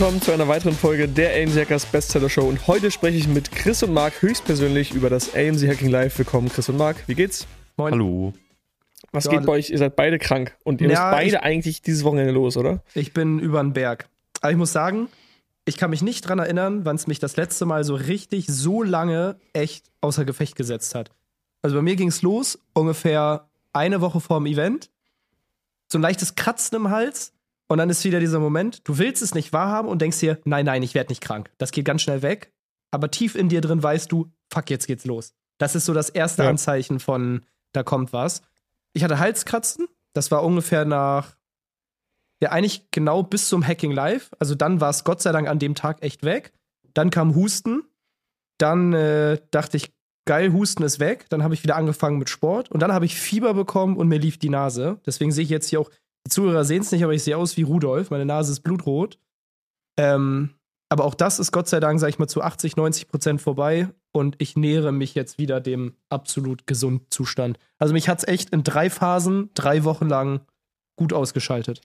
Willkommen zu einer weiteren Folge der AMC Hackers Bestseller Show und heute spreche ich mit Chris und Marc höchstpersönlich über das AMC Hacking Live. Willkommen Chris und Marc, wie geht's? Moin. Hallo. Was Ja, geht bei euch? Ihr seid beide krank und ihr Ja, müsst beide ich- eigentlich dieses Wochenende los, oder? Ich bin über den Berg. Aber ich muss sagen, ich kann mich nicht dran erinnern, wann es mich das letzte Mal so richtig so lange echt außer Gefecht gesetzt hat. Also bei mir ging es los, ungefähr eine Woche vor dem Event. So ein leichtes Kratzen im Hals. Und dann ist wieder dieser Moment, du willst es nicht wahrhaben und denkst dir, nein, nein, ich werde nicht krank. Das geht ganz schnell weg. Aber tief in dir drin weißt du, fuck, jetzt geht's los. Das ist so das erste Ja. Anzeichen von, da kommt was. Ich hatte Halskratzen. Das war ungefähr nach ja, eigentlich genau bis zum Hacking Live. Also dann war es Gott sei Dank an dem Tag echt weg. Dann kam Husten. Dann äh, dachte ich, geil, Husten ist weg. Dann habe ich wieder angefangen mit Sport. Und dann habe ich Fieber bekommen und mir lief die Nase. Deswegen sehe ich jetzt hier auch, die Zuhörer sehen es nicht, aber ich sehe aus wie Rudolf. Meine Nase ist blutrot. Ähm, aber auch das ist Gott sei Dank, sage ich mal, zu 80, 90 Prozent vorbei. Und ich nähere mich jetzt wieder dem absolut gesunden Zustand. Also mich hat es echt in drei Phasen, drei Wochen lang gut ausgeschaltet.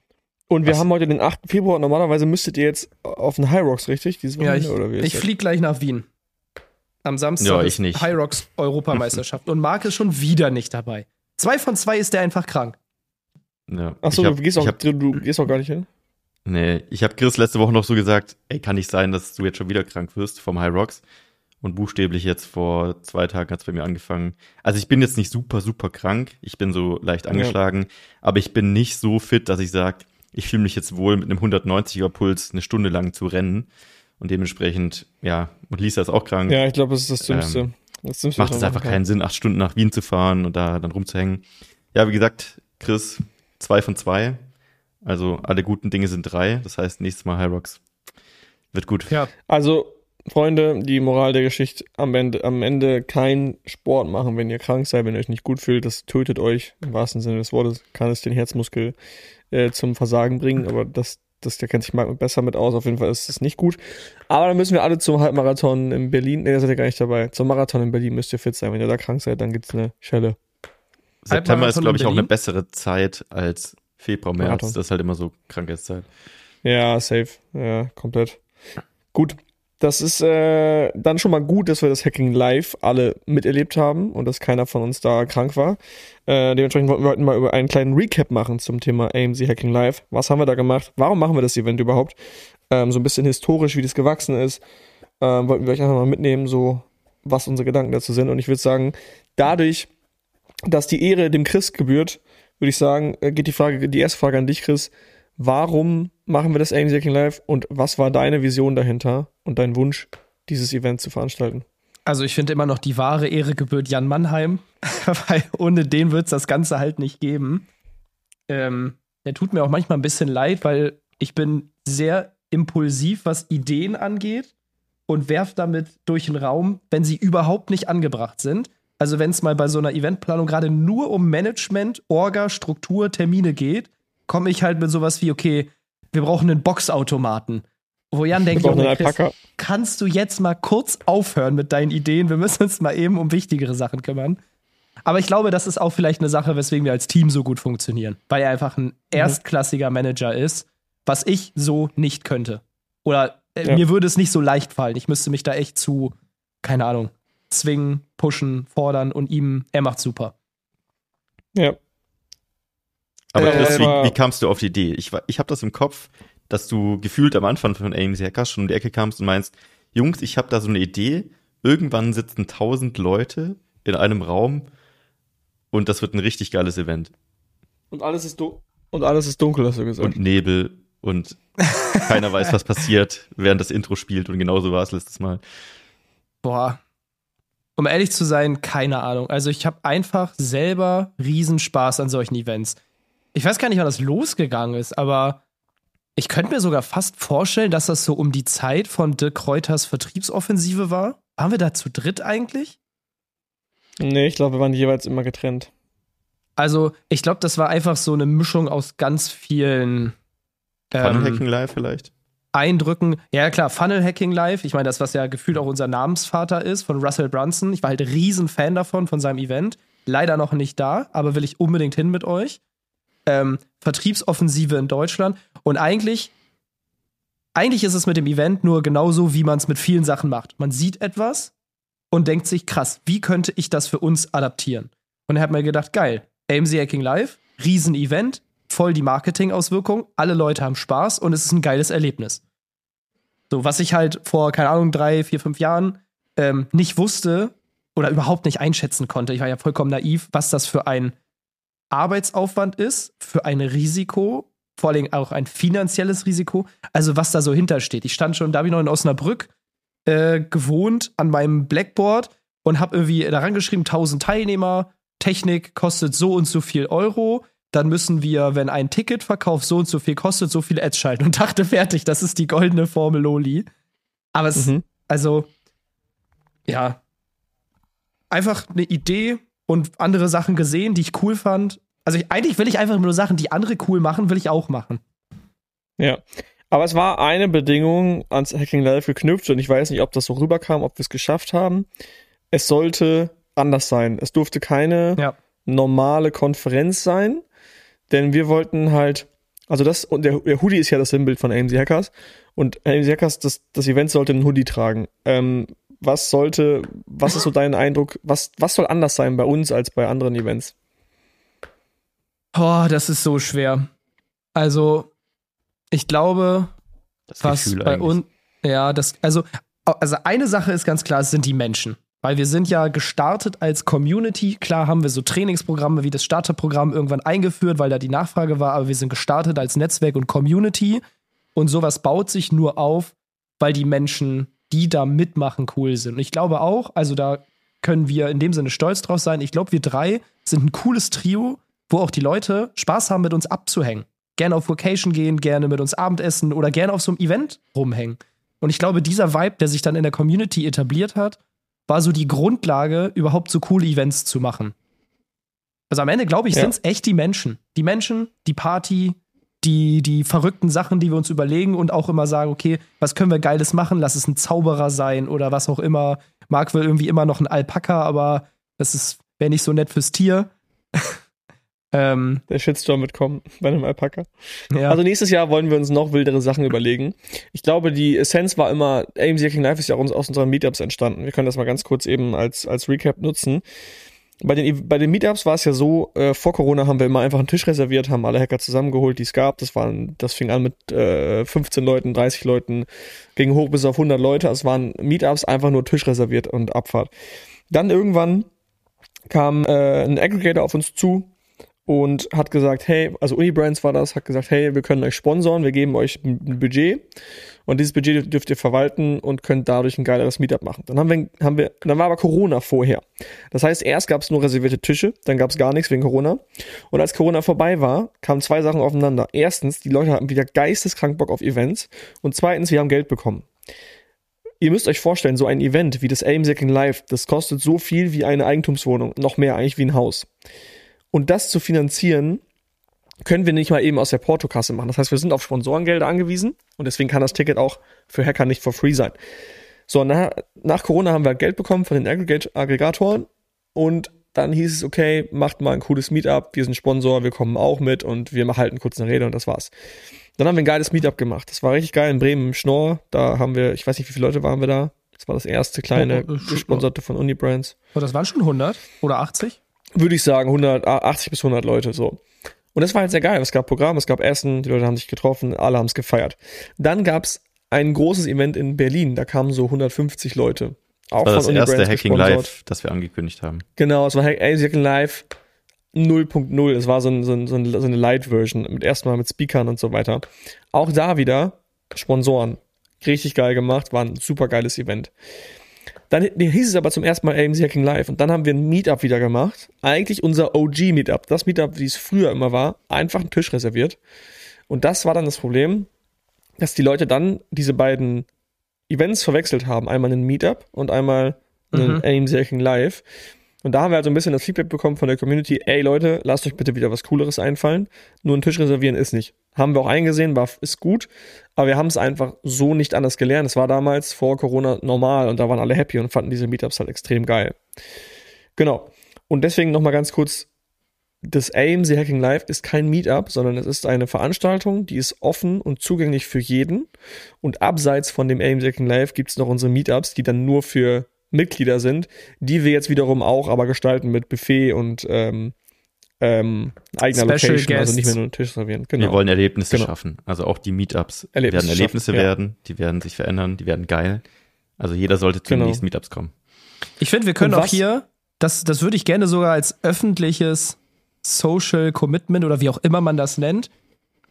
Und wir Was? haben heute den 8. Februar. Normalerweise müssttet ihr jetzt auf den High Rocks, richtig? Dieses Ja, Wochenende, ich, oder wie ist ich das? fliege gleich nach Wien. Am Samstag Ja, ist ich nicht. High Rocks Europameisterschaft. und Marc ist schon wieder nicht dabei. Zwei von zwei ist der einfach krank. Ja. Achso, du, gehst auch, hab, du, gehst auch gar nicht hin? Nee, ich habe Chris letzte Woche noch so gesagt, ey, kann nicht sein, dass du jetzt schon wieder krank wirst vom High Rocks. Und buchstäblich jetzt vor zwei Tagen hat's bei mir angefangen. Also ich bin jetzt nicht super, super krank. Ich bin so leicht angeschlagen. Aber ich bin nicht so fit, dass ich sage, ich fühle mich jetzt wohl mit einem 190er Puls eine Stunde lang zu rennen. Und dementsprechend, ja, und Lisa ist auch krank. Ja, ich glaube, das ist das Dümmste. Ähm, das Dümmste, macht es einfach keinen Sinn, acht Stunden nach Wien zu fahren und da dann rumzuhängen. Ja, wie gesagt, Chris, zwei von zwei. Also alle guten Dinge sind drei. Das heißt, nächstes Mal High Rocks wird gut. Ja. Also, Freunde, die Moral der Geschichte am Ende, am Ende kein Sport machen, wenn ihr krank seid, wenn ihr euch nicht gut fühlt. Das tötet euch im wahrsten Sinne des Wortes. Kann es den Herzmuskel äh, zum Versagen bringen, aber das, das, der kennt sich Marc besser mit aus. Auf jeden Fall ist es nicht gut. Aber dann müssen wir alle zum Halbmarathon in Berlin. Ne, da seid ihr gar nicht dabei. Zum Marathon in Berlin müsst ihr fit sein. Wenn ihr da krank seid, dann gibt's eine Schelle. September ist, glaube ich, auch eine bessere Zeit als Februar, März. Marathon. Das ist halt immer so Krankheitszeit. Ja, safe. Ja, komplett. Gut. Das ist äh, dann schon mal gut, dass wir das Hacking live alle miterlebt haben und dass keiner von uns da krank war. Äh, dementsprechend wollten wir heute mal über einen kleinen Recap machen zum Thema AMC Hacking Live. Was haben wir da gemacht? Warum machen wir das Event überhaupt? Ähm, so ein bisschen historisch, wie das gewachsen ist. Ähm, wollten wir euch einfach mal mitnehmen, so was unsere Gedanken dazu sind. Und ich würde sagen, dadurch, dass die Ehre dem Chris gebührt, würde ich sagen, äh, geht die Frage, die erste Frage an dich, Chris. Warum machen wir das AMC Hacking Live und was war deine Vision dahinter und dein Wunsch, dieses Event zu veranstalten? Also ich finde immer noch die wahre Ehre gebührt Jan Mannheim, weil ohne den wird es das Ganze halt nicht geben. Ähm, der tut mir auch manchmal ein bisschen leid, weil ich bin sehr impulsiv, was Ideen angeht und werf damit durch den Raum, wenn sie überhaupt nicht angebracht sind. Also wenn es mal bei so einer Eventplanung gerade nur um Management, Orga, Struktur, Termine geht, komme ich halt mit sowas wie, okay, wir brauchen einen Boxautomaten. Wo Jan denkt, Junge, Chris, kannst du jetzt mal kurz aufhören mit deinen Ideen? Wir müssen uns mal eben um wichtigere Sachen kümmern. Aber ich glaube, das ist auch vielleicht eine Sache, weswegen wir als Team so gut funktionieren. Weil er einfach ein erstklassiger Manager ist, was ich so nicht könnte. Oder äh, Ja. mir würde es nicht so leicht fallen. Ich müsste mich da echt zu, keine Ahnung, zwingen, pushen, fordern und ihm, er macht super. Ja. Aber Äh, Chris, wie, wie kamst du auf die Idee? Ich, war- ich habe das im Kopf, dass du gefühlt am Anfang von AMC Hackers schon um die Ecke kamst und meinst, Jungs, ich habe da so eine Idee. Irgendwann sitzen tausend Leute in einem Raum und das wird ein richtig geiles Event. Und alles ist, du und alles ist dunkel, hast du gesagt. Und Nebel und keiner weiß, was passiert, während das Intro spielt. Und genauso war es letztes Mal. Boah. Um ehrlich zu sein, keine Ahnung. Also ich habe einfach selber Riesenspaß an solchen Events. Ich weiß gar nicht, wann das losgegangen ist, aber ich könnte mir sogar fast vorstellen, dass das so um die Zeit von Dirk Kräuters Vertriebsoffensive war. Waren wir da zu dritt eigentlich? nee, ich glaube, wir waren jeweils immer getrennt. Also, ich glaube, das war einfach so eine Mischung aus ganz vielen ähm, Hacking Live vielleicht? Eindrücken. Ja, klar, Funnel Hacking Live. Ich meine, das, was ja gefühlt auch unser Namensvater ist, von Russell Brunson. Ich war halt riesen Fan davon, von seinem Event. Leider noch nicht da, aber will ich unbedingt hin mit euch. Ähm, Vertriebsoffensive in Deutschland. Und eigentlich eigentlich ist es mit dem Event nur genauso, wie man es mit vielen Sachen macht. Man sieht etwas und denkt sich, krass, wie könnte ich das für uns adaptieren? Und er hat mir gedacht, geil, AMC Hacking Live, Riesen-Event, voll die Marketing-Auswirkung, alle Leute haben Spaß und es ist ein geiles Erlebnis. So, was ich halt vor, keine Ahnung, drei, vier, fünf Jahren ähm, nicht wusste oder überhaupt nicht einschätzen konnte, ich war ja vollkommen naiv, was das für ein Arbeitsaufwand ist, für ein Risiko, vor allem auch ein finanzielles Risiko, also was da so hintersteht. Ich stand schon, da habe ich noch in Osnabrück äh, gewohnt an meinem Blackboard und habe irgendwie daran geschrieben, 1000 Teilnehmer, Technik kostet so und so viel Euro, dann müssen wir, wenn ein Ticketverkauf so und so viel kostet, so viele Ads schalten und dachte, fertig, das ist die goldene Formel Loli. Aber es, mhm. also, ja, einfach eine Idee und andere Sachen gesehen, die ich cool fand. Also ich, eigentlich will ich einfach nur Sachen, die andere cool machen, will ich auch machen. Ja. Aber es war eine Bedingung ans Hacking Live geknüpft und ich weiß nicht, ob das so rüberkam, ob wir es geschafft haben. Es sollte anders sein. Es durfte keine ja. normale Konferenz sein, denn wir wollten halt, also das, und der, der Hoodie ist ja das Sinnbild von AMC Hackers und AMC Hackers, das, das Event sollte einen Hoodie tragen. Ähm, was sollte, was ist so dein Eindruck, was, was soll anders sein bei uns als bei anderen Events? Oh, das ist so schwer. Also, ich glaube, das was Gefühl bei uns, ja, das, also, also eine Sache ist ganz klar, es sind die Menschen. Weil wir sind ja gestartet als Community. Klar haben wir so Trainingsprogramme wie das Starterprogramm irgendwann eingeführt, weil da die Nachfrage war, aber wir sind gestartet als Netzwerk und Community. Und sowas baut sich nur auf, weil die Menschen, die da mitmachen, cool sind. Und ich glaube auch, also da können wir in dem Sinne stolz drauf sein. Ich glaube, wir drei sind ein cooles Trio, wo auch die Leute Spaß haben, mit uns abzuhängen. Gerne auf Vacation gehen, gerne mit uns Abendessen oder gerne auf so einem Event rumhängen. Und ich glaube, dieser Vibe, der sich dann in der Community etabliert hat, war so die Grundlage, überhaupt so coole Events zu machen. Also am Ende, glaube ich, ja. sind es echt die Menschen. Die Menschen, die Party, die, die verrückten Sachen, die wir uns überlegen und auch immer sagen, okay, was können wir Geiles machen? Lass es ein Zauberer sein oder was auch immer. Marc will irgendwie immer noch ein Alpaka, aber das wäre nicht so nett fürs Tier. Ähm, der Shitstorm wird kommen bei einem Alpaka. Ja. Also nächstes Jahr wollen wir uns noch wildere Sachen überlegen. Ich glaube, die Essenz war immer, AMC Hacking Live ist ja auch aus unseren Meetups entstanden. Wir können das mal ganz kurz eben als, als Recap nutzen. Bei den, bei den Meetups war es ja so, äh, vor Corona haben wir immer einfach einen Tisch reserviert, haben alle Hacker zusammengeholt, die es gab. Das waren, das fing an mit äh, 15 Leuten, 30 Leuten, ging hoch bis auf 100 Leute. Es waren Meetups einfach nur Tisch reserviert und Abfahrt. Dann irgendwann kam äh, ein Aggregator auf uns zu, und hat gesagt, hey, also Unibrands war das, hat gesagt, hey, wir können euch sponsoren, wir geben euch ein Budget und dieses Budget dürft ihr verwalten und könnt dadurch ein geileres Meetup machen. Dann haben wir, haben wir, dann war aber Corona vorher. Das heißt, erst gab es nur reservierte Tische, dann gab es gar nichts wegen Corona. Und als Corona vorbei war, kamen zwei Sachen aufeinander. Erstens, die Leute hatten wieder geisteskrank Bock auf Events und zweitens, wir haben Geld bekommen. Ihr müsst euch vorstellen, so ein Event wie das Aim Second Live, das kostet so viel wie eine Eigentumswohnung, noch mehr eigentlich wie ein Haus. Und das zu finanzieren, können wir nicht mal eben aus der Portokasse machen. Das heißt, wir sind auf Sponsorengelder angewiesen und deswegen kann das Ticket auch für Hacker nicht for free sein. So, nach, nach Corona haben wir Geld bekommen von den Aggregatoren und dann hieß es, okay, macht mal ein cooles Meetup, wir sind Sponsor, wir kommen auch mit und wir halten kurz eine Rede und das war's. Dann haben wir ein geiles Meetup gemacht. Das war richtig geil in Bremen im Schnorr. Da haben wir, ich weiß nicht, wie viele Leute waren wir da. Das war das erste kleine oh, oh, gesponserte von Unibrands. Oh, das waren schon 100 oder 80? Würde ich sagen, 180 bis 100 Leute so. Und das war halt sehr geil. Es gab Programm, es gab Essen, die Leute haben sich getroffen, alle haben es gefeiert. Dann gab es ein großes Event in Berlin, da kamen so 150 Leute. Auch das war das erste Hacking gesponsert. Live, das wir angekündigt haben. Genau, es war Hacking Live 0.0. Es war so, ein, so, ein, so eine Light-Version, mit erstmal mit Speakern und so weiter. Auch da wieder Sponsoren. Richtig geil gemacht, war ein super geiles Event. Dann hieß es aber zum ersten Mal AMC Hacking Live und dann haben wir ein Meetup wieder gemacht. Eigentlich unser OG Meetup. Das Meetup, wie es früher immer war, einfach einen Tisch reserviert. Und das war dann das Problem, dass die Leute dann diese beiden Events verwechselt haben. Einmal einen Meetup und einmal einen mhm. AMC Hacking Live. Und da haben wir halt so ein bisschen das Feedback bekommen von der Community, ey Leute, lasst euch bitte wieder was Cooleres einfallen. Nur einen Tisch reservieren ist nicht. Haben wir auch eingesehen, war, ist gut, aber wir haben es einfach so nicht anders gelernt. Es war damals vor Corona normal und da waren alle happy und fanden diese Meetups halt extrem geil. Genau. Und deswegen nochmal ganz kurz das AMC Hacking Live ist kein Meetup, sondern es ist eine Veranstaltung, die ist offen und zugänglich für jeden. Und abseits von dem AMC Hacking Live gibt es noch unsere Meetups, die dann nur für Mitglieder sind, die wir jetzt wiederum auch aber gestalten mit Buffet und ähm, ähm, eigener Special Location, also nicht Guests. mehr nur einen Tisch servieren. Genau. Wir wollen Erlebnisse Genau. schaffen. Also auch die Meetups Erlebnisse werden Erlebnisse schaffen, ja. werden, die werden sich verändern, die werden geil. Also jeder sollte zu Genau. den nächsten Meetups kommen. Ich finde, wir können auch hier, das, das würde ich gerne sogar als öffentliches Social Commitment oder wie auch immer man das nennt.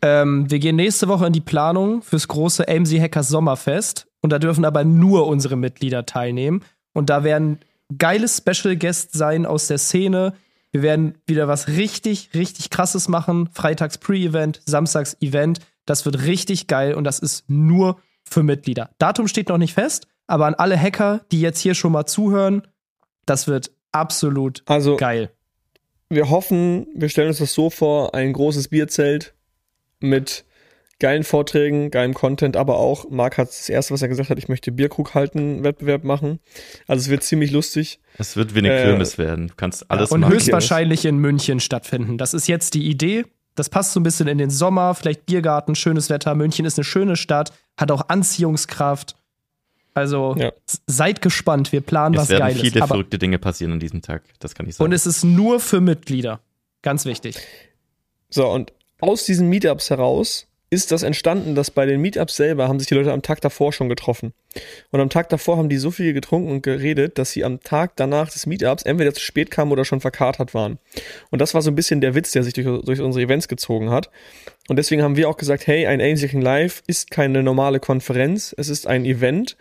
Ähm, wir gehen nächste Woche in die Planung fürs große AMC Hackers Sommerfest und da dürfen aber nur unsere Mitglieder teilnehmen. Und da werden geile Special Guests sein aus der Szene. Wir werden wieder was richtig, richtig krasses machen. Freitags Pre-Event, Samstags Event. Das wird richtig geil und das ist nur für Mitglieder. Datum steht noch nicht fest, aber an alle Hacker, die jetzt hier schon mal zuhören, das wird absolut Also geil. wir hoffen, wir stellen uns das so vor, ein großes Bierzelt mit geilen Vorträgen, geilem Content, aber auch, Marc hat das erste, was er gesagt hat, ich möchte Bierkrug halten, Wettbewerb machen. Also es wird ziemlich lustig. Es wird wie eine Äh, Kirmes werden. Du kannst alles und machen. höchstwahrscheinlich in München stattfinden. Das ist jetzt die Idee. Das passt so ein bisschen in den Sommer, vielleicht Biergarten, schönes Wetter. München ist eine schöne Stadt, hat auch Anziehungskraft. Also Ja. seid gespannt, wir planen Es was werden Geiles. viele Aber, verrückte Dinge passieren an diesem Tag. Das kann ich sagen. und es ist nur für Mitglieder. Ganz wichtig. So, und aus diesen Meetups heraus ist das entstanden, dass bei den Meetups selber haben sich die Leute am Tag davor schon getroffen. Und am Tag davor haben die so viel getrunken und geredet, dass sie am Tag danach des Meetups entweder zu spät kamen oder schon verkatert waren. Und das war so ein bisschen der Witz, der sich durch, durch unsere Events gezogen hat. Und deswegen haben wir auch gesagt, hey, ein AIM Live ist keine normale Konferenz, es ist ein Event.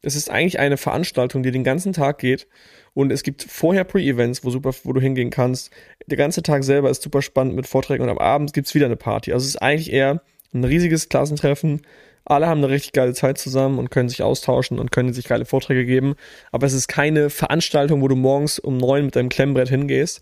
Es ist eigentlich eine Veranstaltung, die den ganzen Tag geht. Und es gibt vorher Pre-Events, wo, wo du hingehen kannst. Der ganze Tag selber ist super spannend mit Vorträgen und am Abend gibt's wieder eine Party. Also es ist eigentlich eher ein riesiges Klassentreffen. Alle haben eine richtig geile Zeit zusammen und können sich austauschen und können sich geile Vorträge geben. Aber es ist keine Veranstaltung, wo du morgens um neun mit deinem Klemmbrett hingehst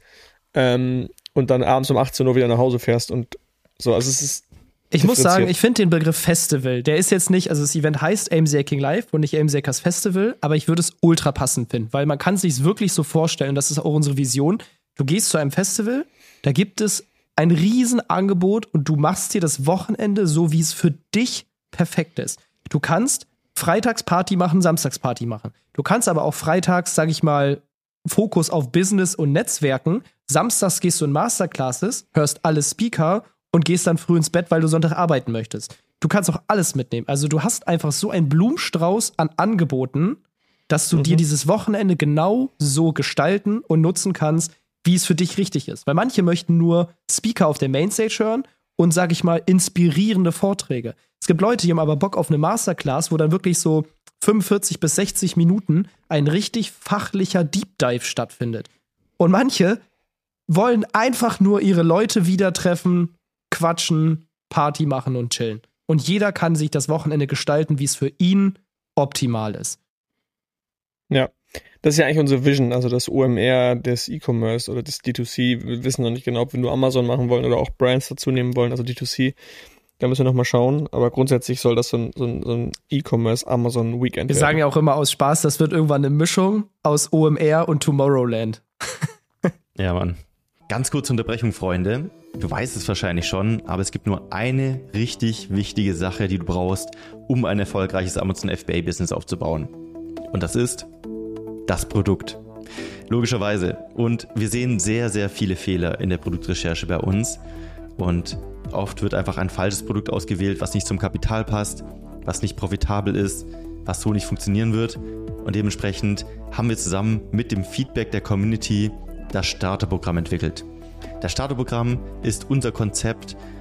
ähm, und dann abends um 18 Uhr wieder nach Hause fährst. Und so, also es ist Ich muss sagen, ich finde den Begriff Festival, der ist jetzt nicht, also das Event heißt AIM King Live und nicht AIM Hackers Festival, aber ich würde es ultra passend finden, weil man kann sich wirklich so vorstellen, das ist auch unsere Vision. Du gehst zu einem Festival, da gibt es ein Riesenangebot und du machst dir das Wochenende so, wie es für dich perfekt ist. Du kannst freitags Party machen, samstags Party machen. Du kannst aber auch freitags, sag ich mal, Fokus auf Business und Netzwerken. Samstags gehst du in Masterclasses, hörst alle Speaker und gehst dann früh ins Bett, weil du Sonntag arbeiten möchtest. Du kannst auch alles mitnehmen. Also du hast einfach so einen Blumenstrauß an Angeboten, dass du dir dieses Wochenende genau so gestalten und nutzen kannst, wie es für dich richtig ist. Weil manche möchten nur Speaker auf der Mainstage hören und, sag ich mal, inspirierende Vorträge. Es gibt Leute, die haben aber Bock auf eine Masterclass, wo dann wirklich so 45 bis 60 Minuten ein richtig fachlicher Deep Dive stattfindet. Und manche wollen einfach nur ihre Leute wieder treffen, quatschen, Party machen und chillen. Und jeder kann sich das Wochenende gestalten, wie es für ihn optimal ist. Ja, das ist ja eigentlich unsere Vision, also das OMR des E-Commerce oder des D2C. Wir wissen noch nicht genau, ob wir nur Amazon machen wollen oder auch Brands dazu nehmen wollen, also D2C. Da müssen wir noch mal schauen. Aber grundsätzlich soll das so ein, so ein, so ein E-Commerce Amazon Weekend Wir werden. sagen ja auch immer aus Spaß, das wird irgendwann eine Mischung aus OMR und Tomorrowland. Ja, Mann. Ganz kurze Unterbrechung, Freunde. Du weißt es wahrscheinlich schon, aber es gibt nur eine richtig wichtige Sache, die du brauchst, um ein erfolgreiches Amazon FBA-Business aufzubauen. Und das ist das Produkt. Logischerweise. Und wir sehen sehr, sehr viele Fehler in der Produktrecherche bei uns. Und oft wird einfach ein falsches Produkt ausgewählt, was nicht zum Kapital passt, was nicht profitabel ist, was so nicht funktionieren wird. Und dementsprechend haben wir zusammen mit dem Feedback der Community das Starterprogramm entwickelt. Das Starterprogramm ist unser Konzept,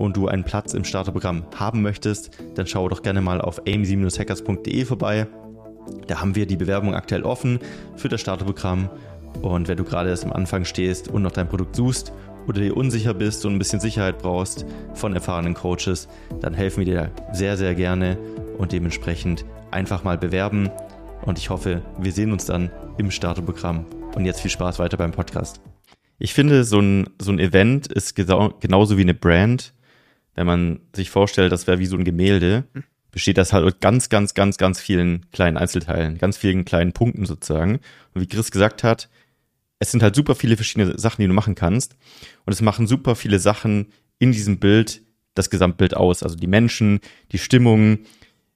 und du einen Platz im Starterprogramm haben möchtest, dann schau doch gerne mal auf aim-hackers.de vorbei. Da haben wir die Bewerbung aktuell offen für das Starterprogramm. Und wenn du gerade erst am Anfang stehst und noch dein Produkt suchst oder dir unsicher bist und ein bisschen Sicherheit brauchst von erfahrenen Coaches, dann helfen wir dir sehr, sehr gerne und dementsprechend einfach mal bewerben. Und ich hoffe, wir sehen uns dann im Starterprogramm. Und jetzt viel Spaß weiter beim Podcast. Ich finde, so ein, so ein Event ist genauso wie eine Brand. Wenn man sich vorstellt, das wäre wie so ein Gemälde, besteht das halt aus ganz, ganz, ganz, ganz vielen kleinen Einzelteilen, ganz vielen kleinen Punkten sozusagen. Und wie Chris gesagt hat, es sind halt super viele verschiedene Sachen, die du machen kannst. Und es machen super viele Sachen in diesem Bild das Gesamtbild aus. Also die Menschen, die Stimmung,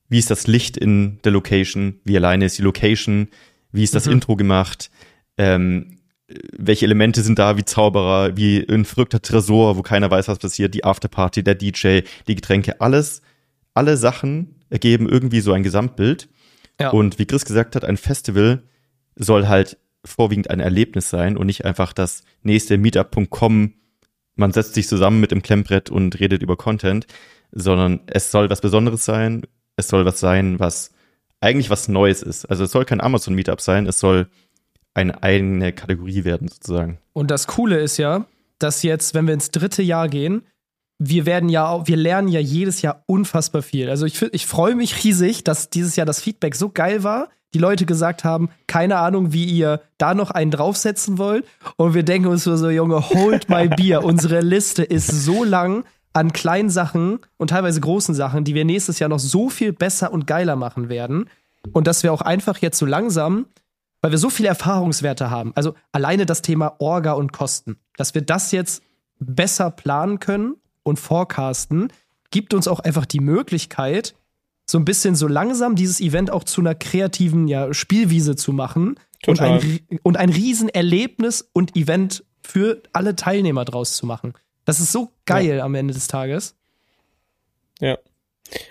wie ist das Licht in der Location, wie alleine ist die Location, wie ist das mhm. Intro gemacht, ähm, welche Elemente sind da, wie Zauberer, wie ein verrückter Tresor, wo keiner weiß, was passiert, die Afterparty, der DJ, die Getränke, alles, alle Sachen ergeben irgendwie so ein Gesamtbild. Ja. Und wie Chris gesagt hat, ein Festival soll halt vorwiegend ein Erlebnis sein und nicht einfach das nächste Meetup.com, man setzt sich zusammen mit dem Klemmbrett und redet über Content, sondern es soll was Besonderes sein, es soll was sein, was eigentlich was Neues ist. Also es soll kein Amazon Meetup sein, es soll eine eigene Kategorie werden sozusagen. Und das Coole ist ja, dass jetzt, wenn wir ins dritte Jahr gehen, wir werden ja, wir lernen ja jedes Jahr unfassbar viel. Also ich, ich freue mich riesig, dass dieses Jahr das Feedback so geil war, die Leute gesagt haben, keine Ahnung, wie ihr da noch einen draufsetzen wollt. Und wir denken uns so, Junge, hold my beer. Unsere Liste ist so lang an kleinen Sachen und teilweise großen Sachen, die wir nächstes Jahr noch so viel besser und geiler machen werden. Und dass wir auch einfach jetzt so langsam, weil wir so viele Erfahrungswerte haben, also alleine das Thema Orga und Kosten, dass wir das jetzt besser planen können und forecasten, gibt uns auch einfach die Möglichkeit, so ein bisschen so langsam dieses Event auch zu einer kreativen ja, Spielwiese zu machen Total. und ein, und ein Riesenerlebnis und Event für alle Teilnehmer draus zu machen. Das ist so geil ja. am Ende des Tages. Ja.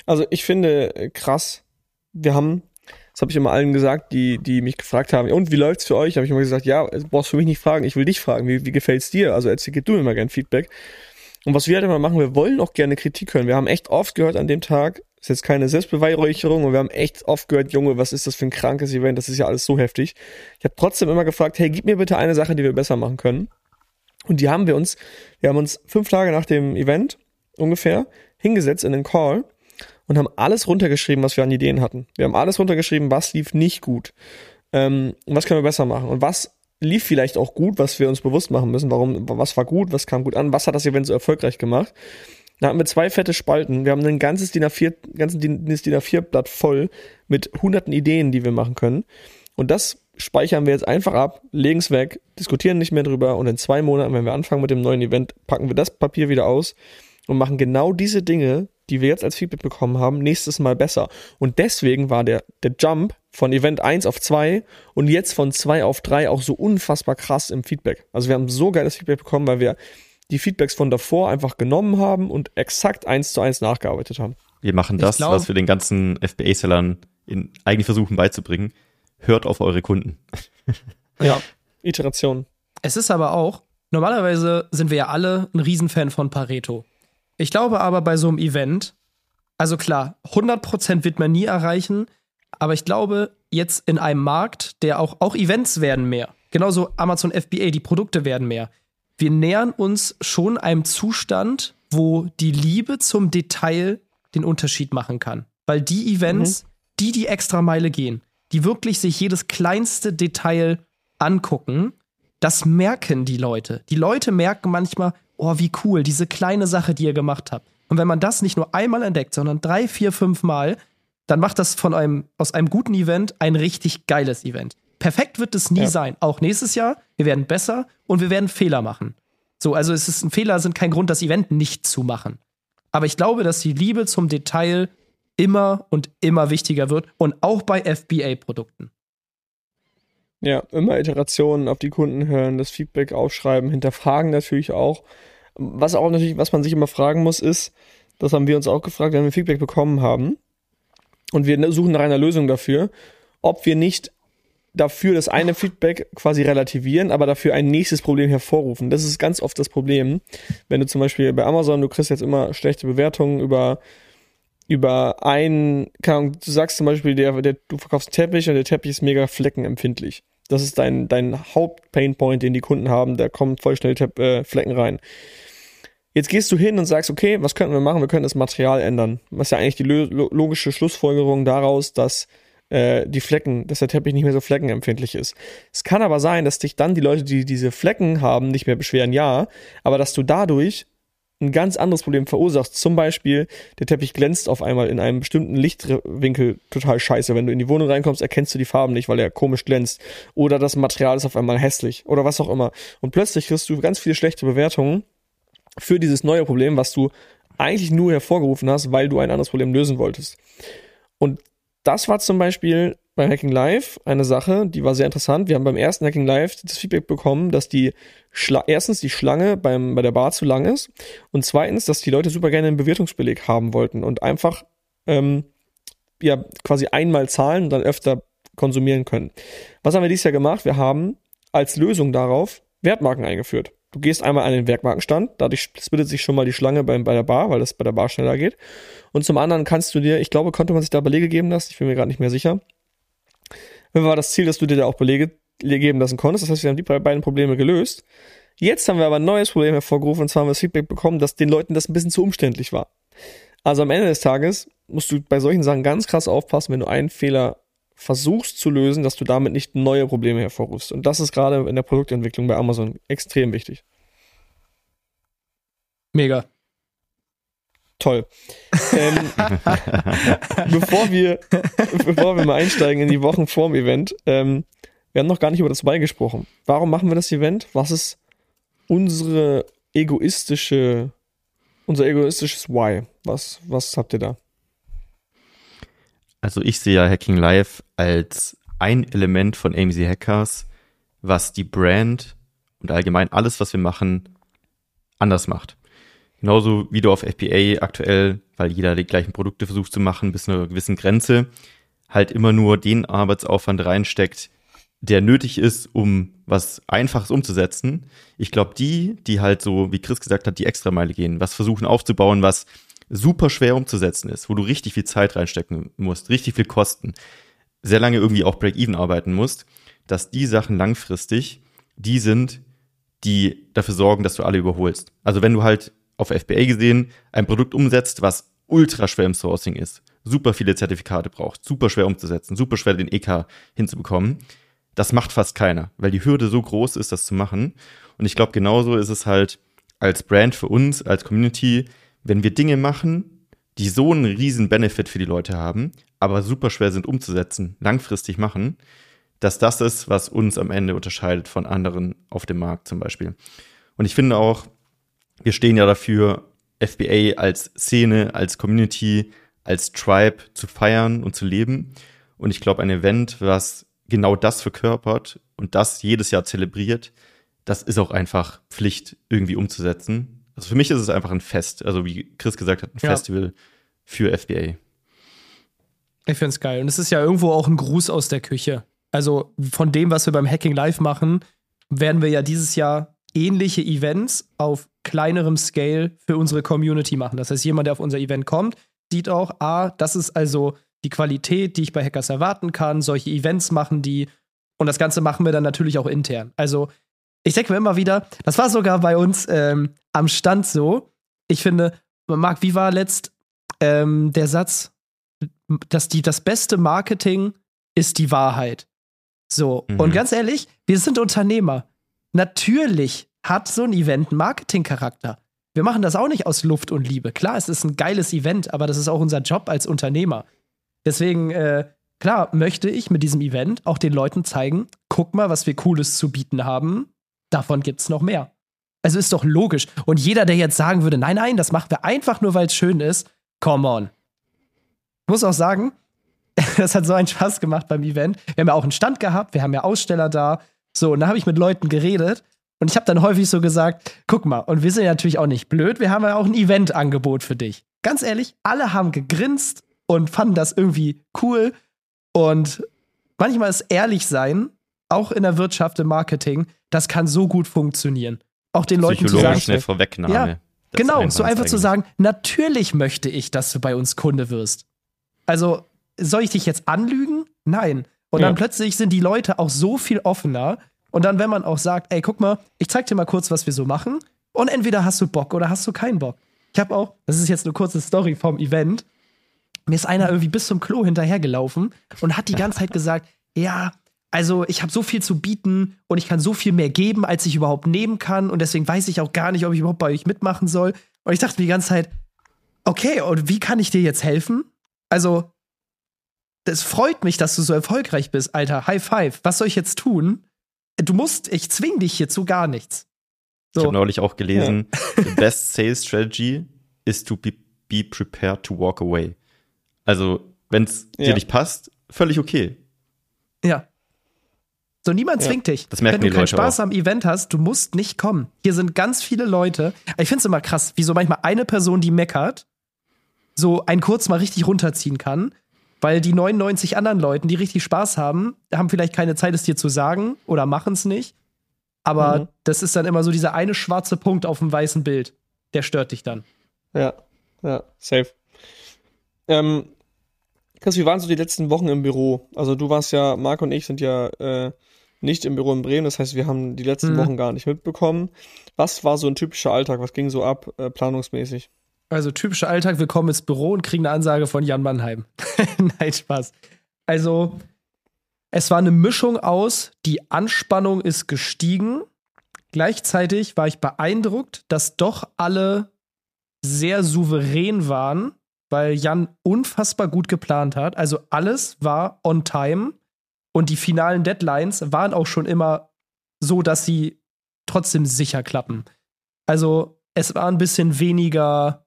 Also ich finde äh, krass, wir haben, das habe ich immer allen gesagt, die, die mich gefragt haben, und wie läuft's für euch? Habe ich immer gesagt, ja, du brauchst für mich nicht fragen, ich will dich fragen, wie, wie gefällt's dir? Also erzähl du mir mal gern Feedback. Und was wir halt immer machen, wir wollen auch gerne Kritik hören. Wir haben echt oft gehört an dem Tag, ist jetzt keine Selbstbeweihräucherung und wir haben echt oft gehört, Junge, was ist das für ein krankes Event? Das ist ja alles so heftig. Ich habe trotzdem immer gefragt, hey, gib mir bitte eine Sache, die wir besser machen können. Und die haben wir uns, wir haben uns fünf Tage nach dem Event ungefähr hingesetzt in den Call und haben alles runtergeschrieben, was wir an Ideen hatten. Wir haben alles runtergeschrieben, was lief nicht gut. Ähm, was können wir besser machen? Und was lief vielleicht auch gut, was wir uns bewusst machen müssen. Warum, was war gut, was kam gut an, was hat das Event so erfolgreich gemacht? Da hatten wir zwei fette Spalten. Wir haben ein ganzes DIN A4, ganzen DIN, DIN A4-Blatt voll mit hunderten Ideen, die wir machen können. Und das speichern wir jetzt einfach ab, legen es weg, diskutieren nicht mehr drüber und in zwei Monaten, wenn wir anfangen mit dem neuen Event, packen wir das Papier wieder aus und machen genau diese Dinge, die wir jetzt als Feedback bekommen haben, nächstes Mal besser. Und deswegen war der, der Jump von Event 1 auf 2 und jetzt von 2 auf 3 auch so unfassbar krass im Feedback. Also wir haben so geiles Feedback bekommen, weil wir die Feedbacks von davor einfach genommen haben und exakt eins zu eins nachgearbeitet haben. Wir machen das, glaub, was wir den ganzen FBA-Sellern eigentlich versuchen beizubringen. Hört auf eure Kunden. ja, Iteration. Es ist aber auch, normalerweise sind wir ja alle ein Riesenfan von Pareto. Ich glaube aber bei so einem Event, also klar, 100% wird man nie erreichen, aber ich glaube, jetzt in einem Markt, der auch, auch Events werden mehr. Genauso Amazon FBA, die Produkte werden mehr wir nähern uns schon einem Zustand, wo die Liebe zum Detail den Unterschied machen kann. Weil die Events, mhm. die die extra Meile gehen, die wirklich sich jedes kleinste Detail angucken, das merken die Leute. Die Leute merken manchmal, oh, wie cool, diese kleine Sache, die ihr gemacht habt. Und wenn man das nicht nur einmal entdeckt, sondern drei, vier, fünf Mal, dann macht das von einem, aus einem guten Event ein richtig geiles Event. Perfekt wird es nie ja. sein. Auch nächstes Jahr. Wir werden besser und wir werden Fehler machen. So, also es ist ein Fehler, sind kein Grund, das Event nicht zu machen. Aber ich glaube, dass die Liebe zum Detail immer und immer wichtiger wird und auch bei FBA-Produkten. Ja, immer Iterationen auf die Kunden hören, das Feedback aufschreiben, hinterfragen natürlich auch. Was auch natürlich, was man sich immer fragen muss, ist, das haben wir uns auch gefragt, wenn wir Feedback bekommen haben und wir suchen nach einer Lösung dafür, ob wir nicht dafür das eine Feedback quasi relativieren, aber dafür ein nächstes Problem hervorrufen. Das ist ganz oft das Problem. Wenn du zum Beispiel bei Amazon, du kriegst jetzt immer schlechte Bewertungen über über ein, kann, du sagst zum Beispiel, der, der, du verkaufst Teppich und der Teppich ist mega fleckenempfindlich. Das ist dein, dein Haupt-Painpoint, den die Kunden haben. Da kommen voll schnell äh, Flecken rein. Jetzt gehst du hin und sagst, okay, was könnten wir machen? Wir können das Material ändern. Was ja eigentlich die logische Schlussfolgerung daraus, dass äh, die Flecken, dass der Teppich nicht mehr so fleckenempfindlich ist. Es kann aber sein, dass dich dann die Leute, die diese Flecken haben, nicht mehr beschweren, ja, aber dass du dadurch ein ganz anderes Problem verursachst. Zum Beispiel, der Teppich glänzt auf einmal in einem bestimmten Lichtwinkel total scheiße. Wenn du in die Wohnung reinkommst, erkennst du die Farben nicht, weil er komisch glänzt. Oder das Material ist auf einmal hässlich. Oder was auch immer. Und plötzlich kriegst du ganz viele schlechte Bewertungen für dieses neue Problem, was du eigentlich nur hervorgerufen hast, weil du ein anderes Problem lösen wolltest. Und das war zum Beispiel bei Hacking Live eine Sache, die war sehr interessant. Wir haben beim ersten Hacking Live das Feedback bekommen, dass die Schla erstens die Schlange beim, bei der Bar zu lang ist und zweitens, dass die Leute super gerne einen Bewertungsbeleg haben wollten und einfach ähm, ja quasi einmal zahlen und dann öfter konsumieren können. Was haben wir dieses Jahr gemacht? Wir haben als Lösung darauf Wertmarken eingeführt. Du gehst einmal an den Werkmarkenstand, dadurch splittet sich schon mal die Schlange bei, bei der Bar, weil das bei der Bar schneller geht. Und zum anderen kannst du dir, ich glaube, konnte man sich da Belege geben lassen, ich bin mir gerade nicht mehr sicher. War das Ziel, dass du dir da auch Belege geben lassen konntest. Das heißt, wir haben die beiden Probleme gelöst. Jetzt haben wir aber ein neues Problem hervorgerufen, und zwar haben wir das Feedback bekommen, dass den Leuten das ein bisschen zu umständlich war. Also am Ende des Tages musst du bei solchen Sachen ganz krass aufpassen, wenn du einen Fehler versuchst zu lösen, dass du damit nicht neue Probleme hervorrufst. Und das ist gerade in der Produktentwicklung bei Amazon extrem wichtig. Mega. Toll. ähm, bevor, wir, bevor wir mal einsteigen in die Wochen vorm Event, ähm, wir haben noch gar nicht über das Why gesprochen. Warum machen wir das Event? Was ist unsere egoistische, unser egoistisches Why? Was, was habt ihr da? Also ich sehe ja Hacking Live als ein Element von AMZ Hackers, was die Brand und allgemein alles, was wir machen, anders macht. Genauso wie du auf FBA aktuell, weil jeder die gleichen Produkte versucht zu machen, bis zu einer gewissen Grenze, halt immer nur den Arbeitsaufwand reinsteckt, der nötig ist, um was Einfaches umzusetzen. Ich glaube, die, die halt so, wie Chris gesagt hat, die Extrameile gehen, was versuchen aufzubauen, was super schwer umzusetzen ist, wo du richtig viel Zeit reinstecken musst, richtig viel Kosten, sehr lange irgendwie auch Break-Even arbeiten musst, dass die Sachen langfristig die sind, die dafür sorgen, dass du alle überholst. Also wenn du halt auf FBA gesehen ein Produkt umsetzt, was ultra schwer im Sourcing ist, super viele Zertifikate braucht, super schwer umzusetzen, super schwer den EK hinzubekommen, das macht fast keiner, weil die Hürde so groß ist, das zu machen. Und ich glaube, genauso ist es halt als Brand für uns, als Community, wenn wir Dinge machen, die so einen riesen Benefit für die Leute haben, aber super schwer sind umzusetzen, langfristig machen, dass das ist, was uns am Ende unterscheidet von anderen auf dem Markt zum Beispiel. Und ich finde auch, wir stehen ja dafür, FBA als Szene, als Community, als Tribe zu feiern und zu leben. Und ich glaube, ein Event, was genau das verkörpert und das jedes Jahr zelebriert, das ist auch einfach Pflicht irgendwie umzusetzen. Also für mich ist es einfach ein Fest, also wie Chris gesagt hat, ein ja. Festival für FBA. Ich finde es geil. Und es ist ja irgendwo auch ein Gruß aus der Küche. Also von dem, was wir beim Hacking Live machen, werden wir ja dieses Jahr ähnliche Events auf kleinerem Scale für unsere Community machen. Das heißt, jemand, der auf unser Event kommt, sieht auch, ah, das ist also die Qualität, die ich bei Hackers erwarten kann. Solche Events machen die. Und das Ganze machen wir dann natürlich auch intern. Also ich denke mir immer wieder, das war sogar bei uns ähm, am Stand so. Ich finde, Marc, wie war letzt ähm, der Satz, dass die, das beste Marketing ist die Wahrheit. So, mhm. und ganz ehrlich, wir sind Unternehmer. Natürlich hat so ein Event einen Marketingcharakter. Wir machen das auch nicht aus Luft und Liebe. Klar, es ist ein geiles Event, aber das ist auch unser Job als Unternehmer. Deswegen, äh, klar, möchte ich mit diesem Event auch den Leuten zeigen, guck mal, was wir Cooles zu bieten haben davon gibt es noch mehr. Also ist doch logisch. Und jeder, der jetzt sagen würde, nein, nein, das machen wir einfach nur, weil es schön ist, come on. Ich muss auch sagen, das hat so einen Spaß gemacht beim Event. Wir haben ja auch einen Stand gehabt, wir haben ja Aussteller da. So, und da habe ich mit Leuten geredet und ich habe dann häufig so gesagt, guck mal, und wir sind ja natürlich auch nicht blöd, wir haben ja auch ein Eventangebot für dich. Ganz ehrlich, alle haben gegrinst und fanden das irgendwie cool. Und manchmal ist ehrlich sein, auch in der Wirtschaft, im Marketing, das kann so gut funktionieren. Auch den Leuten zu sagen. schnell Vorwegnahme. Ja, genau, so einfach zu sagen, natürlich möchte ich, dass du bei uns Kunde wirst. Also, soll ich dich jetzt anlügen? Nein. Und Ja. dann plötzlich sind die Leute auch so viel offener. Und dann, wenn man auch sagt, ey, guck mal, ich zeig dir mal kurz, was wir so machen. Und entweder hast du Bock oder hast du keinen Bock. Ich habe auch, das ist jetzt eine kurze Story vom Event. Mir ist einer irgendwie bis zum Klo hinterhergelaufen und hat die ganze Zeit gesagt, ja, also ich habe so viel zu bieten und ich kann so viel mehr geben, als ich überhaupt nehmen kann. Und deswegen weiß ich auch gar nicht, ob ich überhaupt bei euch mitmachen soll. Und ich dachte mir die ganze Zeit, okay, und wie kann ich dir jetzt helfen? Also, es freut mich, dass du so erfolgreich bist, Alter. High five. Was soll ich jetzt tun? Du musst, ich zwing dich hier zu gar nichts. Ich So. habe neulich auch gelesen, the best sales strategy is to be, be prepared to walk away. Also, wenn es Ja. dir nicht passt, völlig okay. Ja. So, niemand Ja. zwingt dich. Das merken Wenn du die keinen Leute Spaß auch. am Event hast, du musst nicht kommen. Hier sind ganz viele Leute. Ich finde es immer krass, wie so manchmal eine Person, die meckert, so einen kurz mal richtig runterziehen kann, weil die 99 anderen Leuten, die richtig Spaß haben, haben vielleicht keine Zeit, es dir zu sagen oder machen es nicht. Aber Mhm. das ist dann immer so dieser eine schwarze Punkt auf dem weißen Bild. Der stört dich dann. Ja, ja, safe. Ähm, Chris, wie waren so die letzten Wochen im Büro? Also du warst ja, Marc und ich sind ja äh, nicht im Büro in Bremen, das heißt, wir haben die letzten Mhm. Wochen gar nicht mitbekommen. Was war so ein typischer Alltag? Was ging so ab, äh, planungsmäßig? Also typischer Alltag, wir kommen ins Büro und kriegen eine Ansage von Jan Mannheim. Nein, Spaß. Also, es war eine Mischung aus, die Anspannung ist gestiegen. Gleichzeitig war ich beeindruckt, dass doch alle sehr souverän waren, weil Jan unfassbar gut geplant hat. Also alles war on time und die finalen Deadlines waren auch schon immer so, dass sie trotzdem sicher klappen. Also es war ein bisschen weniger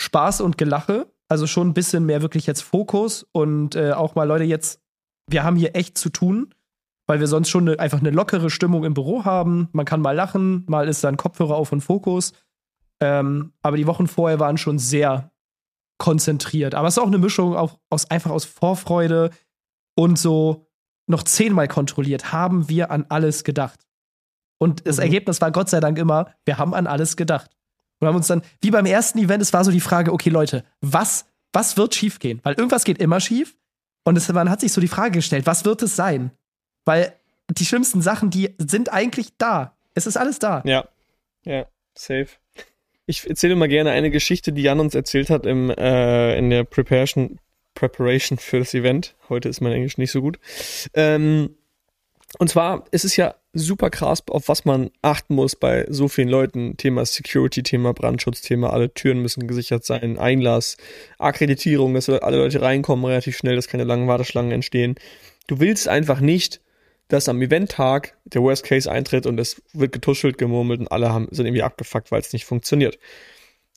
Spaß und Gelache, also schon ein bisschen mehr wirklich jetzt Fokus und äh, auch mal Leute jetzt, wir haben hier echt zu tun, weil wir sonst schon eine, einfach eine lockere Stimmung im Büro haben. Man kann mal lachen, mal ist dann Kopfhörer auf und Fokus. Ähm, aber die Wochen vorher waren schon sehr konzentriert. Aber es ist auch eine Mischung auch aus, einfach aus Vorfreude und so noch zehnmal kontrolliert. Haben wir an alles gedacht? Und das Mhm. Ergebnis war Gott sei Dank immer, wir haben an alles gedacht. Wir haben uns dann, wie beim ersten Event, es war so die Frage, okay, Leute, was, was wird schiefgehen? Weil irgendwas geht immer schief. Und es, man hat sich so die Frage gestellt, was wird es sein? Weil die schlimmsten Sachen, die sind eigentlich da. Es ist alles da. Ja, ja, safe. Ich erzähle mal gerne eine Geschichte, die Jan uns erzählt hat im, äh, in der Preparation, Preparation für das Event. Heute ist mein Englisch nicht so gut. Ähm, und zwar, es ist ja super krass, auf was man achten muss bei so vielen Leuten. Thema Security, Thema Brandschutz, Thema alle Türen müssen gesichert sein, Einlass, Akkreditierung, dass alle Leute reinkommen relativ schnell, dass keine langen Warteschlangen entstehen. Du willst einfach nicht, dass am Eventtag der Worst Case eintritt und es wird getuschelt, gemurmelt und alle haben, sind irgendwie abgefuckt, weil es nicht funktioniert.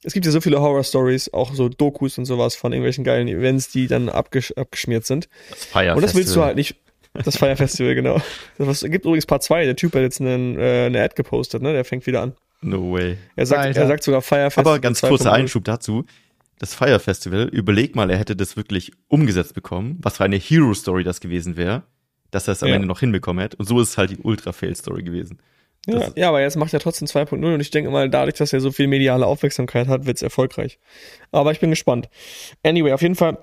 Es gibt ja so viele Horror-Stories, auch so Dokus und sowas von irgendwelchen geilen Events, die dann abgesch abgeschmiert sind. Das Und das willst du halt nicht. Das Fire Festival, genau. Das gibt übrigens Part 2. Der Typ hat jetzt einen, äh, eine Ad gepostet, ne? Der fängt wieder an. No way. Er sagt, Alter. er sagt sogar Fire Festival. Aber ganz kurzer 2.0. Einschub dazu. Das Fire Festival, überleg mal, er hätte das wirklich umgesetzt bekommen, was für eine Hero-Story das gewesen wäre, dass er es am Ja. Ende noch hinbekommen hätte. Und so ist es halt die Ultra-Fail-Story gewesen. Ja, ja, aber jetzt macht er trotzdem 2.0 und ich denke mal, dadurch, dass er so viel mediale Aufmerksamkeit hat, wird's erfolgreich. Aber ich bin gespannt. Anyway, auf jeden Fall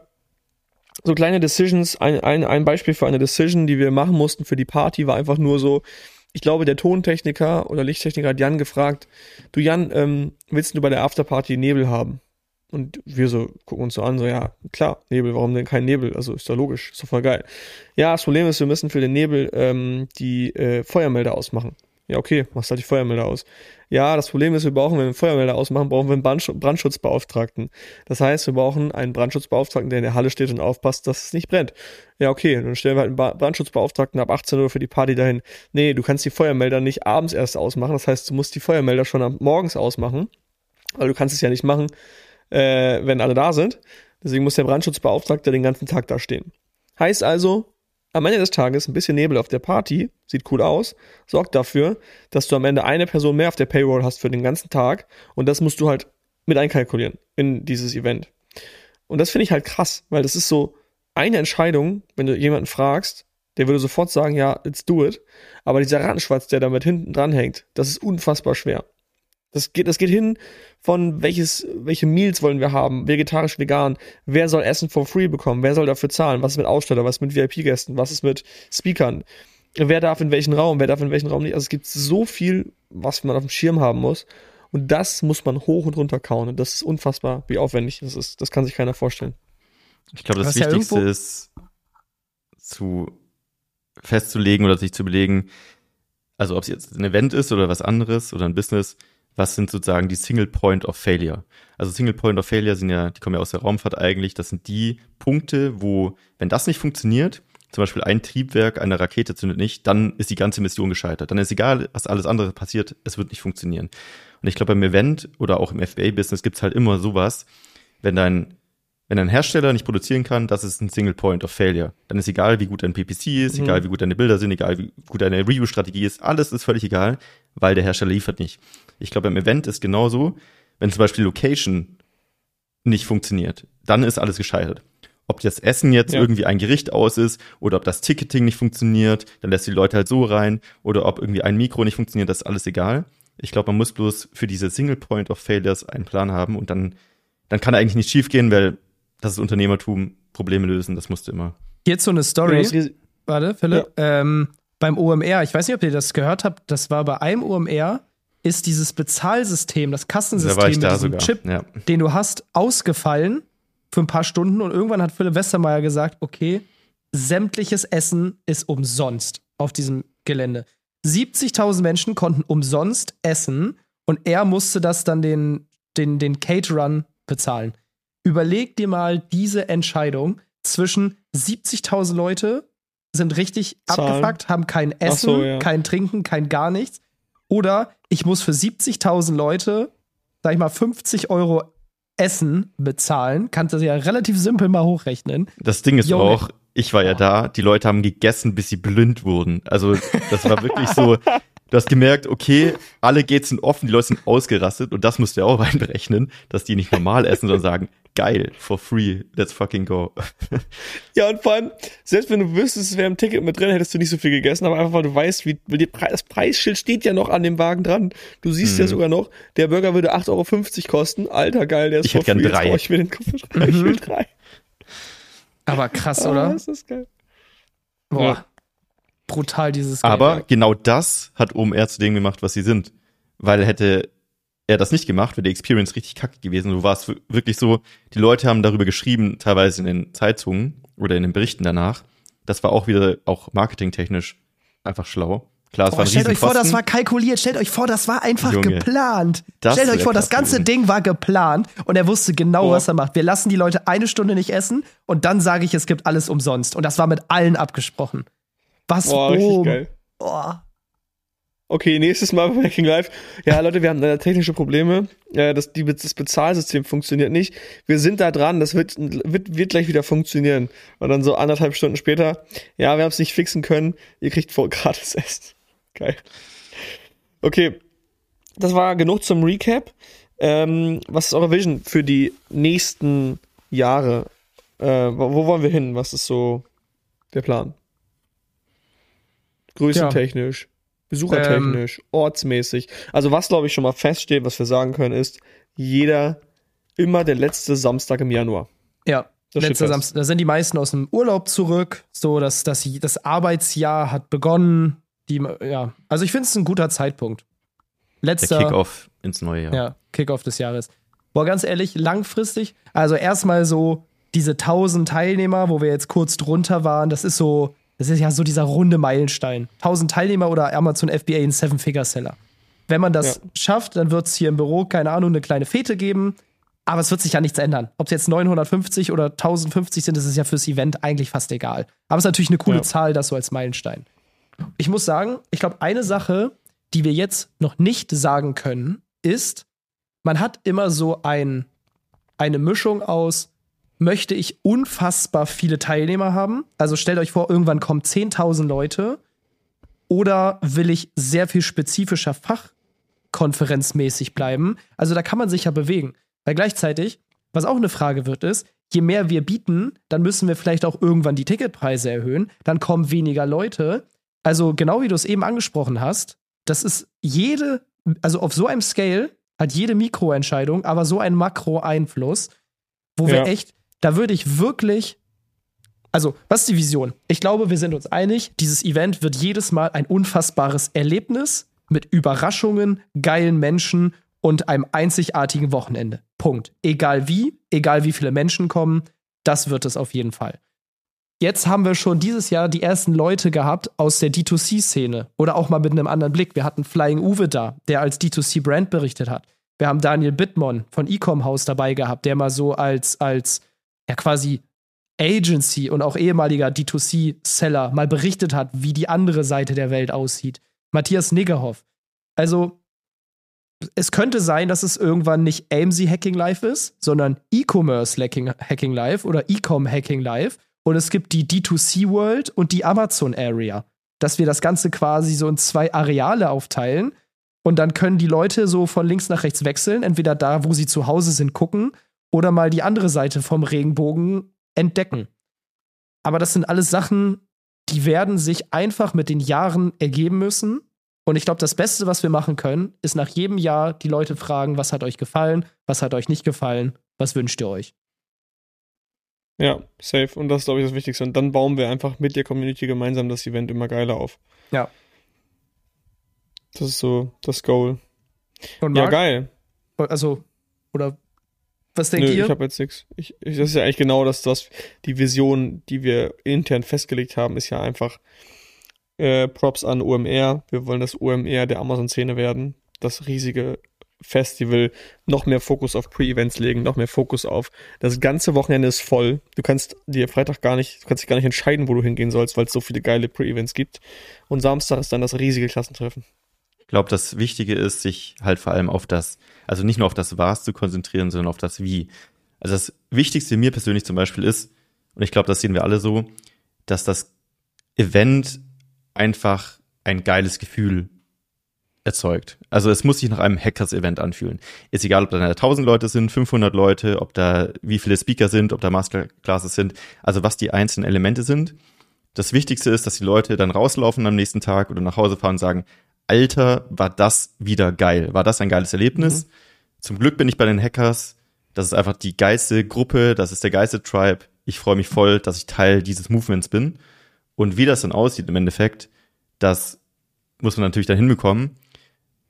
so kleine Decisions. Ein, ein, ein Beispiel für eine Decision, die wir machen mussten für die Party, war einfach nur so, ich glaube, der Tontechniker oder Lichttechniker hat Jan gefragt, du Jan, ähm, willst du bei der Afterparty Nebel haben? Und wir so gucken uns so an, so, ja, klar, Nebel, warum denn kein Nebel? Also ist doch logisch, ist doch voll geil. Ja, das Problem ist, wir müssen für den Nebel ähm, die äh, Feuermelder ausmachen. Ja, okay, machst halt die Feuermelder aus. Ja, das Problem ist, wir brauchen, wenn wir einen Feuermelder ausmachen, brauchen wir einen Brandsch Brandschutzbeauftragten. Das heißt, wir brauchen einen Brandschutzbeauftragten, der in der Halle steht und aufpasst, dass es nicht brennt. Ja, okay, dann stellen wir halt einen Brandschutzbeauftragten ab 18 Uhr für die Party dahin. Nee, du kannst die Feuermelder nicht abends erst ausmachen. Das heißt, du musst die Feuermelder schon am morgens ausmachen, weil du kannst es ja nicht machen, äh, wenn alle da sind. Deswegen muss der Brandschutzbeauftragte den ganzen Tag da stehen. Heißt also, am Ende des Tages ein bisschen Nebel auf der Party, sieht cool aus, sorgt dafür, dass du am Ende eine Person mehr auf der Payroll hast für den ganzen Tag und das musst du halt mit einkalkulieren in dieses Event. Und das finde ich halt krass, weil das ist so eine Entscheidung, wenn du jemanden fragst, der würde sofort sagen, ja, let's do it, aber dieser Rattenschwanz, der damit hinten dran hängt, das ist unfassbar schwer. Das geht, das geht hin von welches, welche Meals wollen wir haben, vegetarisch, vegan, wer soll Essen for free bekommen, wer soll dafür zahlen, was ist mit Aussteller, was ist mit VIP-Gästen, was ist mit Speakern, wer darf in welchen Raum, wer darf in welchen Raum nicht. Also es gibt so viel, was man auf dem Schirm haben muss. Und das muss man hoch und runter kauen. Und das ist unfassbar, wie aufwendig das ist. Das kann sich keiner vorstellen. Ich glaube, das ja Wichtigste irgendwo- ist zu festzulegen oder sich zu überlegen, also ob es jetzt ein Event ist oder was anderes oder ein Business, was sind sozusagen die Single Point of Failure? Also Single Point of Failure sind ja, die kommen ja aus der Raumfahrt eigentlich, das sind die Punkte, wo, wenn das nicht funktioniert, zum Beispiel ein Triebwerk einer Rakete zündet nicht, dann ist die ganze Mission gescheitert. Dann ist egal, was alles andere passiert, es wird nicht funktionieren. Und ich glaube, beim Event oder auch im FBA-Business gibt's halt immer sowas, wenn dein wenn ein Hersteller nicht produzieren kann, das ist ein Single Point of Failure. Dann ist egal, wie gut dein PPC ist, Mhm. egal wie gut deine Bilder sind, egal wie gut deine Review-Strategie ist, alles ist völlig egal, weil der Hersteller liefert nicht. Ich glaube, beim Event ist genauso, wenn zum Beispiel Location nicht funktioniert, dann ist alles gescheitert. Ob das Essen jetzt Ja. irgendwie ein Gericht aus ist oder ob das Ticketing nicht funktioniert, dann lässt die Leute halt so rein oder ob irgendwie ein Mikro nicht funktioniert, das ist alles egal. Ich glaube, man muss bloß für diese Single Point of Failures einen Plan haben und dann, dann kann eigentlich nicht schiefgehen, weil das ist Unternehmertum, Probleme lösen, das musst du immer. Jetzt so eine Story. Warte, Philipp. Ähm, beim OMR, ich weiß nicht, ob ihr das gehört habt, das war bei einem OMR, ist dieses Bezahlsystem, das Da Kassensystem ich mit da diesem sogar. Chip, Ja. den du hast, ausgefallen für ein paar Stunden und irgendwann hat Philipp Westermeier gesagt, okay, sämtliches Essen ist umsonst auf diesem Gelände. 70.000 Menschen konnten umsonst essen und er musste das dann den, den, den Caterern bezahlen. Überleg dir mal diese Entscheidung zwischen 70.000 Leute sind richtig Zahlen. abgefuckt, haben kein Essen, so, ja. kein Trinken, kein gar nichts. Oder ich muss für 70.000 Leute, sag ich mal, 50 Euro Essen bezahlen. Kannst du ja relativ simpel mal hochrechnen. Das Ding ist Junge. auch, ich war ja da, die Leute haben gegessen, bis sie blind wurden. Also das war wirklich so, du hast gemerkt, okay, alle Gates sind offen, die Leute sind ausgerastet und das musst du ja auch reinberechnen, dass die nicht normal essen, sondern sagen, geil, for free, let's fucking go. Ja, und vor allem, selbst wenn du wüsstest, es wäre im Ticket mit drin, hättest du nicht so viel gegessen, aber einfach weil du weißt, wie, weil die Pre das Preisschild steht ja noch an dem Wagen dran. Du siehst ja Mhm. sogar noch, der Burger würde 8,50 Euro kosten. Alter, geil, der ist Ich hätte for gern free. Jetzt drei. Ich mir den Kopf Ich will drei. Aber krass, Ah, oder? ist das geil. Boah. Ja. Brutal dieses Aber Geld. genau das hat OMR zu dem gemacht, was sie sind. Weil hätte er das nicht gemacht, wäre die Experience richtig kacke gewesen. Du warst wirklich so, die Leute haben darüber geschrieben, teilweise in den Zeitungen oder in den Berichten danach. Das war auch wieder, auch marketingtechnisch einfach schlau. Klar, es Boah, war stellt euch vor, das war kalkuliert. Stellt euch vor, das war einfach Junge, geplant. Stellt euch vor, das ganze gewesen. Ding war geplant und er wusste genau, Boah. was er macht. Wir lassen die Leute eine Stunde nicht essen und dann sage ich, es gibt alles umsonst. Und das war mit allen abgesprochen. Was? Boah, richtig geil. Boah. Okay, nächstes Mal bei Hacking Live. Ja, Leute, wir haben leider technische Probleme. Das, die, das Bezahlsystem funktioniert nicht. Wir sind da dran, das wird, wird, wird gleich wieder funktionieren. Und dann so anderthalb Stunden später, ja, wir haben es nicht fixen können. Ihr kriegt vor gratis Essen. Geil. Okay, das war genug zum Recap. Ähm, was ist eure Vision für die nächsten Jahre? Äh, wo wollen wir hin? Was ist so der Plan? Größentechnisch, besuchertechnisch, ortsmäßig. Also was, glaube ich, schon mal feststeht, was wir sagen können, ist, jeder immer der letzte Samstag im Januar. Ja. Das Letzter. Samstag, da sind die meisten aus dem Urlaub zurück. So, dass das, das Arbeitsjahr hat begonnen. Die, ja. Also ich finde es ein guter Zeitpunkt. der Letzter. Kickoff ins neue Jahr. Ja, Kickoff des Jahres. Boah, ganz ehrlich, langfristig, also erstmal so diese 1000 Teilnehmer, wo wir jetzt kurz drunter waren, das ist so, das ist ja so dieser runde Meilenstein. 1000 Teilnehmer oder Amazon FBA ein Seven-Figure-Seller. Wenn man das Ja. schafft, dann wird es hier im Büro, keine Ahnung, eine kleine Fete geben. Aber es wird sich ja nichts ändern. Ob es jetzt 950 oder 1050 sind, das ist ja fürs Event eigentlich fast egal. Aber es ist natürlich eine coole Ja. Zahl, das so als Meilenstein. Ich muss sagen, ich glaube, eine Sache, die wir jetzt noch nicht sagen können, ist, man hat immer so ein, eine Mischung aus, möchte ich unfassbar viele Teilnehmer haben? Also stellt euch vor, irgendwann kommen 10.000 Leute. Oder will ich sehr viel spezifischer fachkonferenzmäßig bleiben? Also da kann man sich ja bewegen. Weil gleichzeitig, was auch eine Frage wird, ist, je mehr wir bieten, dann müssen wir vielleicht auch irgendwann die Ticketpreise erhöhen. Dann kommen weniger Leute. Also genau wie du es eben angesprochen hast, das ist jede, also auf so einem Scale hat jede Mikroentscheidung, aber so einen Makro-Einfluss, wo wir Ja. echt, da würde ich wirklich, also, was ist die Vision? Ich glaube, wir sind uns einig, dieses Event wird jedes Mal ein unfassbares Erlebnis mit Überraschungen, geilen Menschen und einem einzigartigen Wochenende. Punkt. Egal wie, egal wie viele Menschen kommen, das wird es auf jeden Fall. Jetzt haben wir schon dieses Jahr die ersten Leute gehabt aus der D2C-Szene oder auch mal mit einem anderen Blick. Wir hatten Flying Uwe da, der als D2C-Brand berichtet hat. Wir haben Daniel Bittmann von Ecom House dabei gehabt, der mal so als, als ja quasi Agency und auch ehemaliger D2C-Seller mal berichtet hat, wie die andere Seite der Welt aussieht. Matthias Niggerhoff. Also, es könnte sein, dass es irgendwann nicht AMC Hacking Live ist, sondern E-Commerce Hacking Live oder Ecom Hacking Live. Und es gibt die D2C World und die Amazon Area. Dass wir das Ganze quasi so in zwei Areale aufteilen. Und dann können die Leute so von links nach rechts wechseln, entweder da, wo sie zu Hause sind, gucken oder mal die andere Seite vom Regenbogen entdecken. Aber das sind alles Sachen, die werden sich einfach mit den Jahren ergeben müssen. Und ich glaube, das Beste, was wir machen können, ist nach jedem Jahr die Leute fragen, was hat euch gefallen, was hat euch nicht gefallen, was wünscht ihr euch? Ja, safe. Und das ist, glaube ich, das Wichtigste. Und dann bauen wir einfach mit der Community gemeinsam das Event immer geiler auf. Ja. Das ist so das Goal. Und Ja, Marc, geil. also, oder was denkt Nö, ihr? ich habe jetzt nichts. Ich, ich, das ist ja eigentlich genau das, was die Vision, die wir intern festgelegt haben, ist ja einfach äh, Props an OMR. Wir wollen das OMR der Amazon-Szene werden. Das riesige Festival. Noch mehr Fokus auf Pre-Events legen, noch mehr Fokus auf das ganze Wochenende ist voll. Du kannst dir Freitag gar nicht, du kannst dich gar nicht entscheiden, wo du hingehen sollst, weil es so viele geile Pre-Events gibt. Und Samstag ist dann das riesige Klassentreffen. Ich glaube, das Wichtige ist, sich halt vor allem auf das, also nicht nur auf das Was zu konzentrieren, sondern auf das Wie. Also das Wichtigste mir persönlich zum Beispiel ist, und ich glaube, das sehen wir alle so, dass das Event einfach ein geiles Gefühl erzeugt. Also es muss sich nach einem Hackers-Event anfühlen. Ist egal, ob da 1000 Leute sind, 500 Leute, ob da wie viele Speaker sind, ob da Masterclasses sind, also was die einzelnen Elemente sind. Das Wichtigste ist, dass die Leute dann rauslaufen am nächsten Tag oder nach Hause fahren und sagen, Alter, war das wieder geil. War das ein geiles Erlebnis? Mhm. Zum Glück bin ich bei den Hackers. Das ist einfach die geilste Gruppe, das ist der geilste Tribe. Ich freue mich voll, dass ich Teil dieses Movements bin. Und wie das dann aussieht im Endeffekt, das muss man natürlich dann hinbekommen.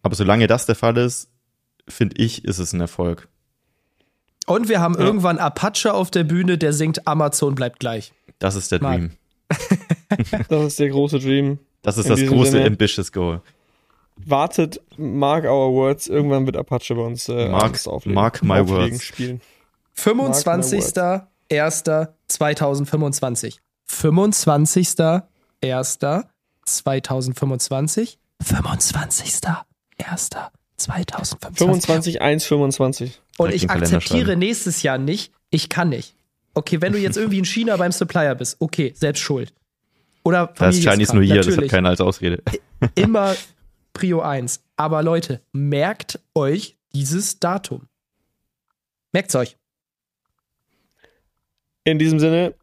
Aber solange das der Fall ist, finde ich, ist es ein Erfolg. Und wir haben Ja. irgendwann Apache auf der Bühne, der singt Amazon bleibt gleich. Das ist der. Dream. Das ist der große Dream. Das ist In das große Sinne- ambitious Goal. Wartet, mark our words. Irgendwann wird Apache bei uns äh, Mark- auflegen. mark my auflegen, words. Spielen. 25.01.2025. 25.01.2025. 25.01.2025. 25, 1, 25. Und ich akzeptiere nächstes Jahr nicht, ich kann nicht. Okay, wenn du jetzt irgendwie in China beim Supplier bist, okay, selbst schuld. Oder ist Familie Chinese krank, nur hier, das hat natürlich. keiner als Ausrede. Immer Prio 1. Aber Leute, merkt euch dieses Datum. Merkt's euch. In diesem Sinne,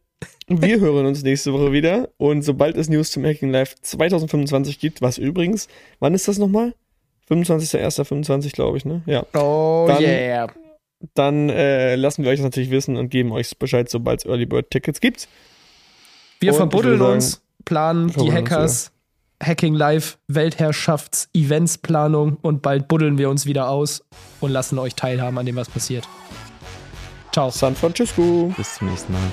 wir hören uns nächste Woche wieder. Und sobald es News zum Hacking Live 2025 gibt, was übrigens, wann ist das nochmal? 25.01.25, glaube ich, ne? Ja. Oh Dann- yeah. Dann äh, lassen wir euch das natürlich wissen und geben euch Bescheid, sobald es Early Bird Tickets gibt. Wir Und verbuddeln würde uns, planen die verbuddeln uns, Hackers, Hacking Live Weltherrschafts-Events-Planung und bald buddeln wir uns wieder aus und lassen euch teilhaben an dem, was passiert. Ciao. San Francisco. Bis zum nächsten Mal.